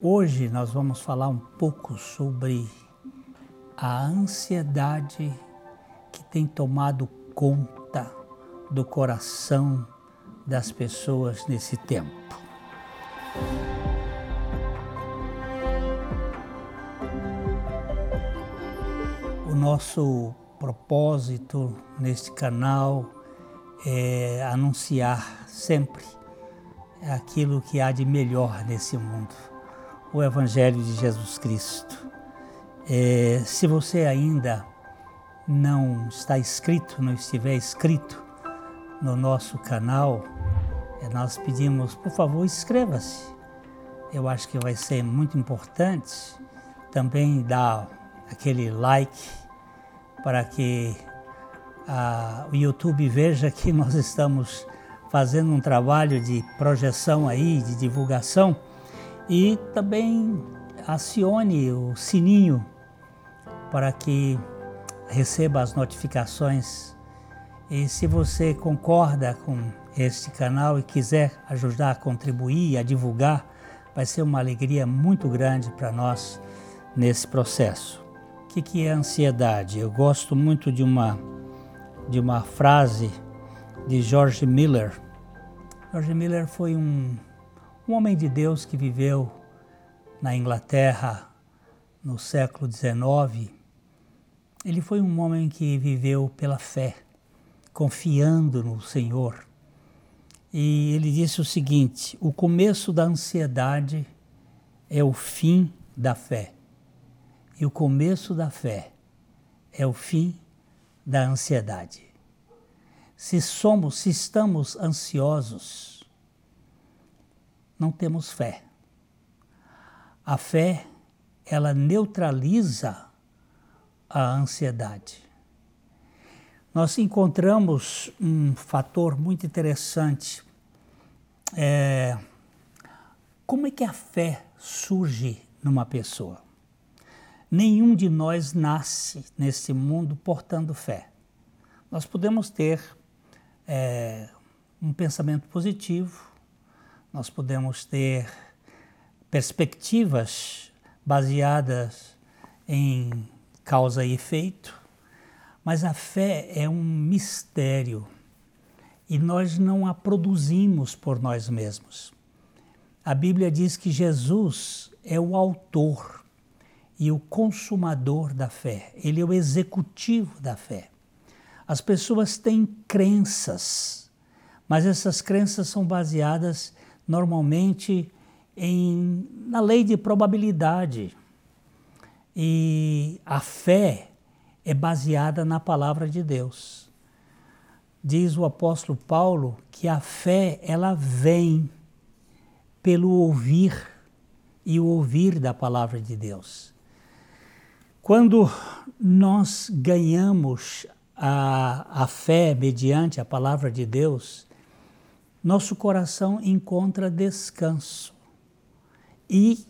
Hoje nós vamos falar um pouco sobre a ansiedade que tem tomado conta do coração das pessoas nesse tempo. O nosso propósito neste canal é anunciar sempre aquilo que há de melhor nesse mundo o Evangelho de Jesus Cristo. É, se você ainda não está inscrito, não estiver inscrito no nosso canal, é, nós pedimos, por favor, inscreva-se. Eu acho que vai ser muito importante também dar aquele like para que a, o YouTube veja que nós estamos fazendo um trabalho de projeção aí, de divulgação e também acione o sininho para que receba as notificações. E se você concorda com este canal e quiser ajudar a contribuir, a divulgar, vai ser uma alegria muito grande para nós nesse processo. O que, que é ansiedade? Eu gosto muito de uma, de uma frase de George Miller. George Miller foi um um homem de Deus que viveu na Inglaterra no século XIX, ele foi um homem que viveu pela fé, confiando no Senhor. E ele disse o seguinte: o começo da ansiedade é o fim da fé, e o começo da fé é o fim da ansiedade. Se somos, se estamos ansiosos, não temos fé. A fé, ela neutraliza a ansiedade. Nós encontramos um fator muito interessante. É, como é que a fé surge numa pessoa? Nenhum de nós nasce nesse mundo portando fé. Nós podemos ter é, um pensamento positivo, nós podemos ter perspectivas baseadas em causa e efeito, mas a fé é um mistério e nós não a produzimos por nós mesmos. A Bíblia diz que Jesus é o autor e o consumador da fé, ele é o executivo da fé. As pessoas têm crenças, mas essas crenças são baseadas normalmente em, na lei de probabilidade. E a fé é baseada na palavra de Deus. Diz o apóstolo Paulo que a fé ela vem pelo ouvir e o ouvir da palavra de Deus. Quando nós ganhamos a, a fé mediante a palavra de Deus, nosso coração encontra descanso e,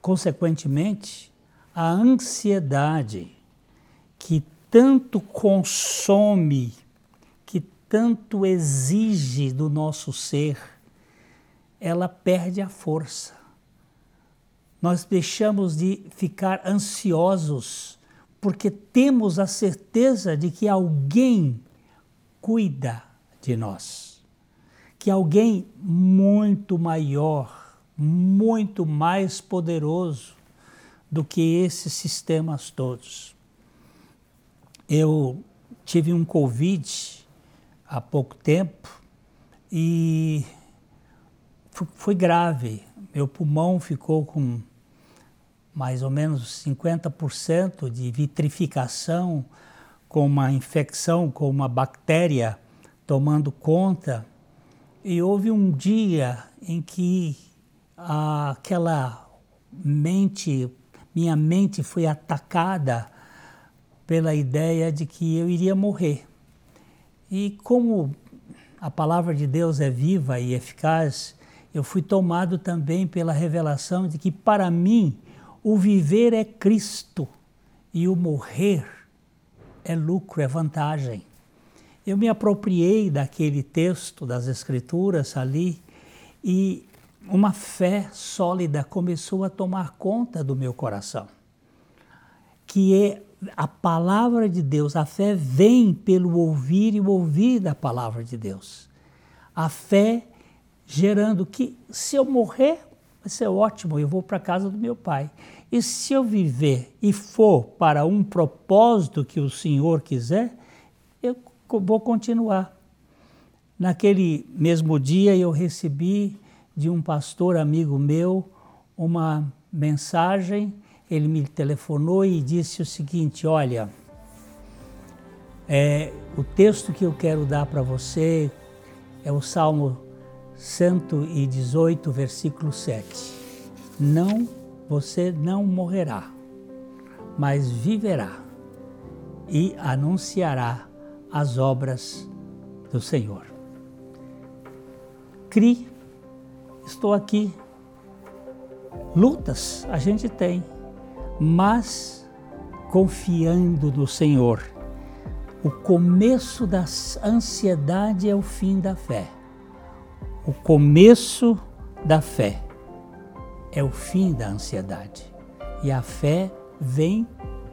consequentemente, a ansiedade que tanto consome, que tanto exige do nosso ser, ela perde a força. Nós deixamos de ficar ansiosos porque temos a certeza de que alguém cuida de nós que alguém muito maior, muito mais poderoso do que esses sistemas todos. Eu tive um Covid há pouco tempo e foi grave. Meu pulmão ficou com mais ou menos 50% de vitrificação, com uma infecção, com uma bactéria tomando conta e houve um dia em que aquela mente, minha mente foi atacada pela ideia de que eu iria morrer. E como a palavra de Deus é viva e eficaz, eu fui tomado também pela revelação de que para mim o viver é Cristo e o morrer é lucro, é vantagem eu me apropriei daquele texto das Escrituras ali e uma fé sólida começou a tomar conta do meu coração. Que é a palavra de Deus, a fé vem pelo ouvir e ouvir da palavra de Deus. A fé gerando que se eu morrer, vai ser ótimo, eu vou para a casa do meu pai. E se eu viver e for para um propósito que o Senhor quiser, vou continuar. Naquele mesmo dia eu recebi de um pastor amigo meu uma mensagem. Ele me telefonou e disse o seguinte: Olha, é, o texto que eu quero dar para você é o Salmo 118, versículo 7. Não, você não morrerá, mas viverá e anunciará as obras do Senhor. Crie, estou aqui. Lutas a gente tem, mas confiando no Senhor. O começo da ansiedade é o fim da fé. O começo da fé é o fim da ansiedade. E a fé vem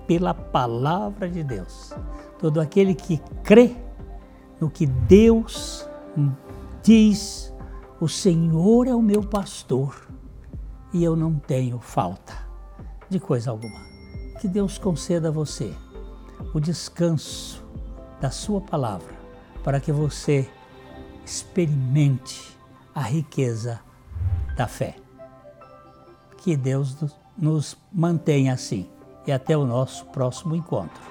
pela palavra de Deus. Todo aquele que crê no que Deus diz: O Senhor é o meu pastor e eu não tenho falta de coisa alguma. Que Deus conceda a você o descanso da Sua palavra para que você experimente a riqueza da fé. Que Deus nos mantenha assim e até o nosso próximo encontro.